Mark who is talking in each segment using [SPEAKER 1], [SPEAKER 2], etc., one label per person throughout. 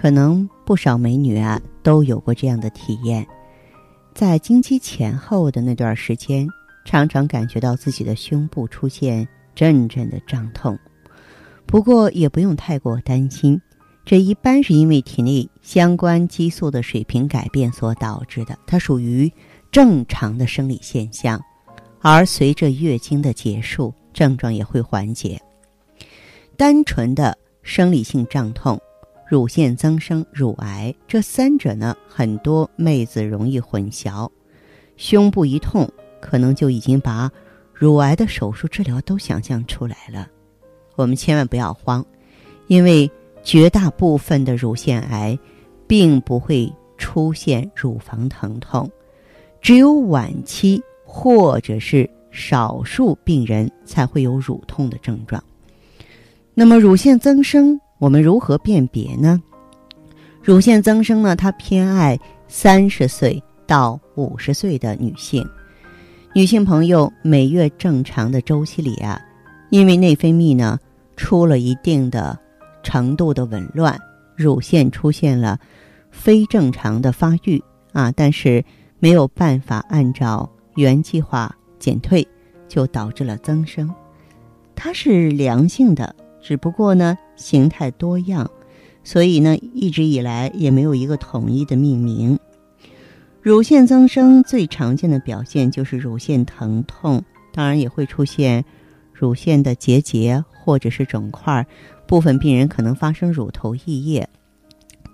[SPEAKER 1] 可能不少美女啊都有过这样的体验，在经期前后的那段时间，常常感觉到自己的胸部出现阵阵的胀痛。不过也不用太过担心，这一般是因为体内相关激素的水平改变所导致的，它属于正常的生理现象。而随着月经的结束，症状也会缓解。单纯的生理性胀痛。乳腺增生、乳癌这三者呢，很多妹子容易混淆。胸部一痛，可能就已经把乳癌的手术治疗都想象出来了。我们千万不要慌，因为绝大部分的乳腺癌并不会出现乳房疼痛，只有晚期或者是少数病人才会有乳痛的症状。那么，乳腺增生。我们如何辨别呢？乳腺增生呢？它偏爱三十岁到五十岁的女性。女性朋友每月正常的周期里啊，因为内分泌呢出了一定的程度的紊乱，乳腺出现了非正常的发育啊，但是没有办法按照原计划减退，就导致了增生。它是良性的。只不过呢，形态多样，所以呢，一直以来也没有一个统一的命名。乳腺增生最常见的表现就是乳腺疼痛，当然也会出现乳腺的结节或者是肿块，部分病人可能发生乳头溢液。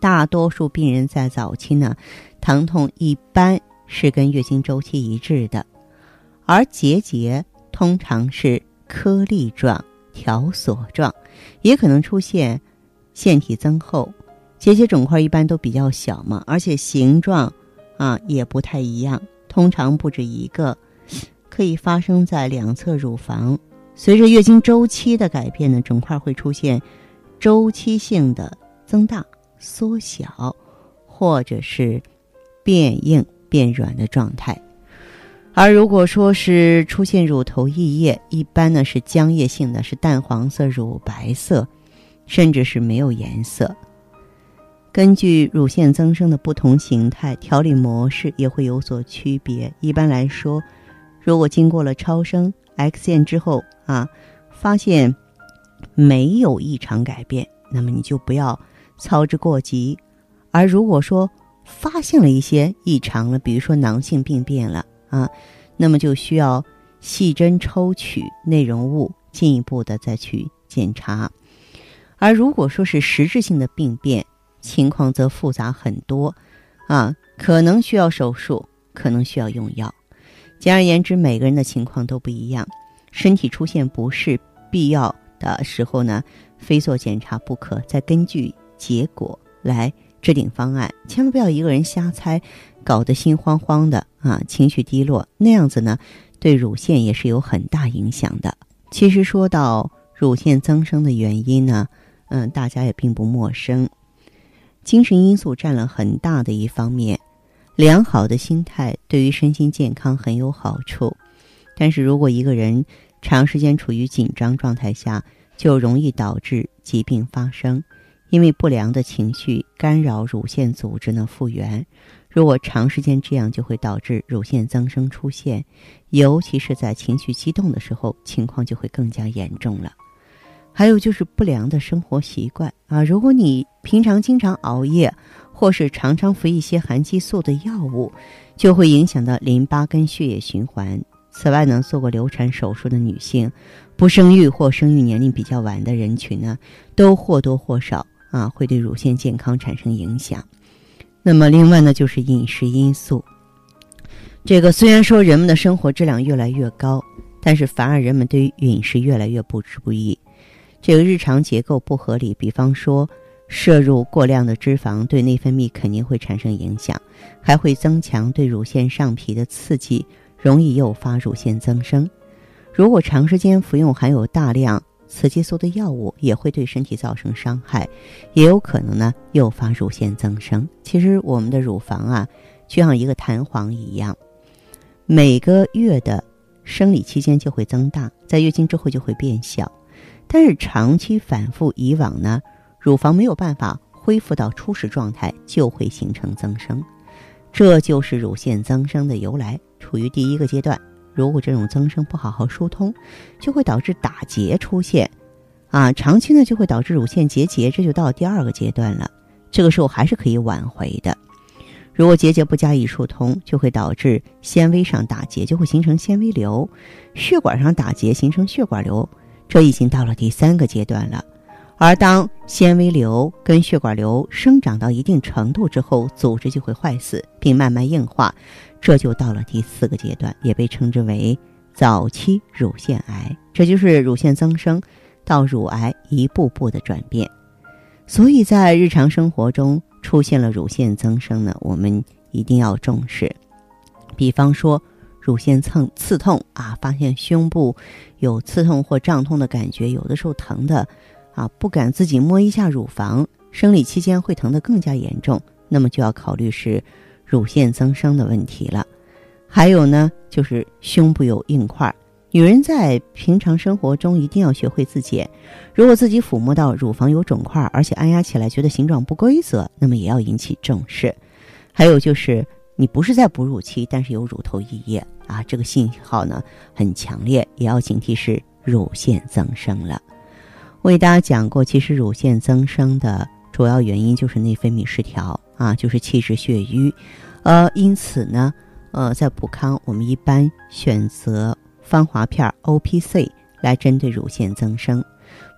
[SPEAKER 1] 大多数病人在早期呢，疼痛一般是跟月经周期一致的，而结节通常是颗粒状。条索状，也可能出现腺体增厚，结节肿块一般都比较小嘛，而且形状啊也不太一样，通常不止一个，可以发生在两侧乳房。随着月经周期的改变呢，肿块会出现周期性的增大、缩小，或者是变硬变软的状态。而如果说是出现乳头溢液，一般呢是浆液性的，是淡黄色、乳白色，甚至是没有颜色。根据乳腺增生的不同形态，调理模式也会有所区别。一般来说，如果经过了超声、X 线之后啊，发现没有异常改变，那么你就不要操之过急。而如果说发现了一些异常了，比如说囊性病变了。啊，那么就需要细针抽取内容物，进一步的再去检查。而如果说是实质性的病变，情况则复杂很多，啊，可能需要手术，可能需要用药。简而言之，每个人的情况都不一样，身体出现不适，必要的时候呢，非做检查不可。再根据结果来制定方案，千万不要一个人瞎猜。搞得心慌慌的啊，情绪低落，那样子呢，对乳腺也是有很大影响的。其实说到乳腺增生的原因呢，嗯，大家也并不陌生，精神因素占了很大的一方面。良好的心态对于身心健康很有好处，但是如果一个人长时间处于紧张状态下，就容易导致疾病发生，因为不良的情绪干扰乳腺组织呢复原。如果长时间这样，就会导致乳腺增生出现，尤其是在情绪激动的时候，情况就会更加严重了。还有就是不良的生活习惯啊，如果你平常经常熬夜，或是常常服一些含激素的药物，就会影响到淋巴跟血液循环。此外呢，做过流产手术的女性，不生育或生育年龄比较晚的人群呢，都或多或少啊会对乳腺健康产生影响。那么，另外呢，就是饮食因素。这个虽然说人们的生活质量越来越高，但是反而人们对于饮食越来越不注意。这个日常结构不合理，比方说摄入过量的脂肪对内分泌肯定会产生影响，还会增强对乳腺上皮的刺激，容易诱发乳腺增生。如果长时间服用含有大量雌激素的药物，也会对身体造成伤害，也有可能呢诱发乳腺增生。其实我们的乳房啊，就像一个弹簧一样，每个月的生理期间就会增大，在月经之后就会变小，但是长期反复以往呢。乳房没有办法恢复到初始状态，就会形成增生，这就是乳腺增生的由来。处于第一个阶段，如果这种增生不好好疏通，就会导致打结出现，啊，长期呢就会导致乳腺结节，这就到第二个阶段了。这个时候还是可以挽回的。如果结节不加以疏通，就会导致纤维上打结，就会形成纤维瘤；血管上打结形成血管瘤，这已经到了第三个阶段了。而当纤维瘤跟血管瘤生长到一定程度之后，组织就会坏死，并慢慢硬化，这就到了第四个阶段，也被称之为早期乳腺癌。这就是乳腺增生到乳癌一步步的转变。所以在日常生活中出现了乳腺增生呢，我们一定要重视。比方说，乳腺蹭刺痛啊，发现胸部有刺痛或胀痛的感觉，有的时候疼的。啊，不敢自己摸一下乳房，生理期间会疼得更加严重，那么就要考虑是乳腺增生的问题了。还有呢，就是胸部有硬块，女人在平常生活中一定要学会自检。如果自己抚摸到乳房有肿块，而且按压起来觉得形状不规则，那么也要引起重视。还有就是你不是在哺乳期，但是有乳头溢液啊，这个信号呢很强烈，也要警惕是乳腺增生了。我给大家讲过，其实乳腺增生的主要原因就是内分泌失调啊，就是气滞血瘀，呃，因此呢，呃，在普康我们一般选择芳华片 O P C 来针对乳腺增生，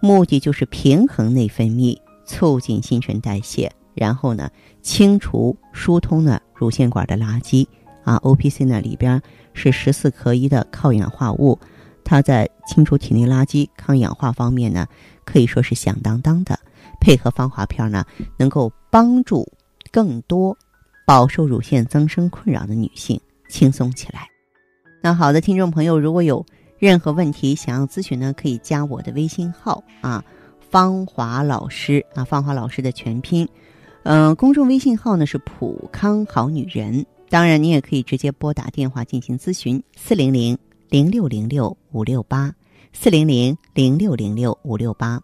[SPEAKER 1] 目的就是平衡内分泌，促进新陈代谢，然后呢，清除疏通呢乳腺管的垃圾啊。O P C 呢里边是十四合一的抗氧化物，它在清除体内垃圾、抗氧化方面呢。可以说是响当当的，配合芳华片呢，能够帮助更多饱受乳腺增生困扰的女性轻松起来。那好的，听众朋友，如果有任何问题想要咨询呢，可以加我的微信号啊，芳华老师啊，芳华老师的全拼，嗯，公众微信号呢是普康好女人。当然，你也可以直接拨打电话进行咨询，四零零零六零六五六八。四零零零六零六五六八。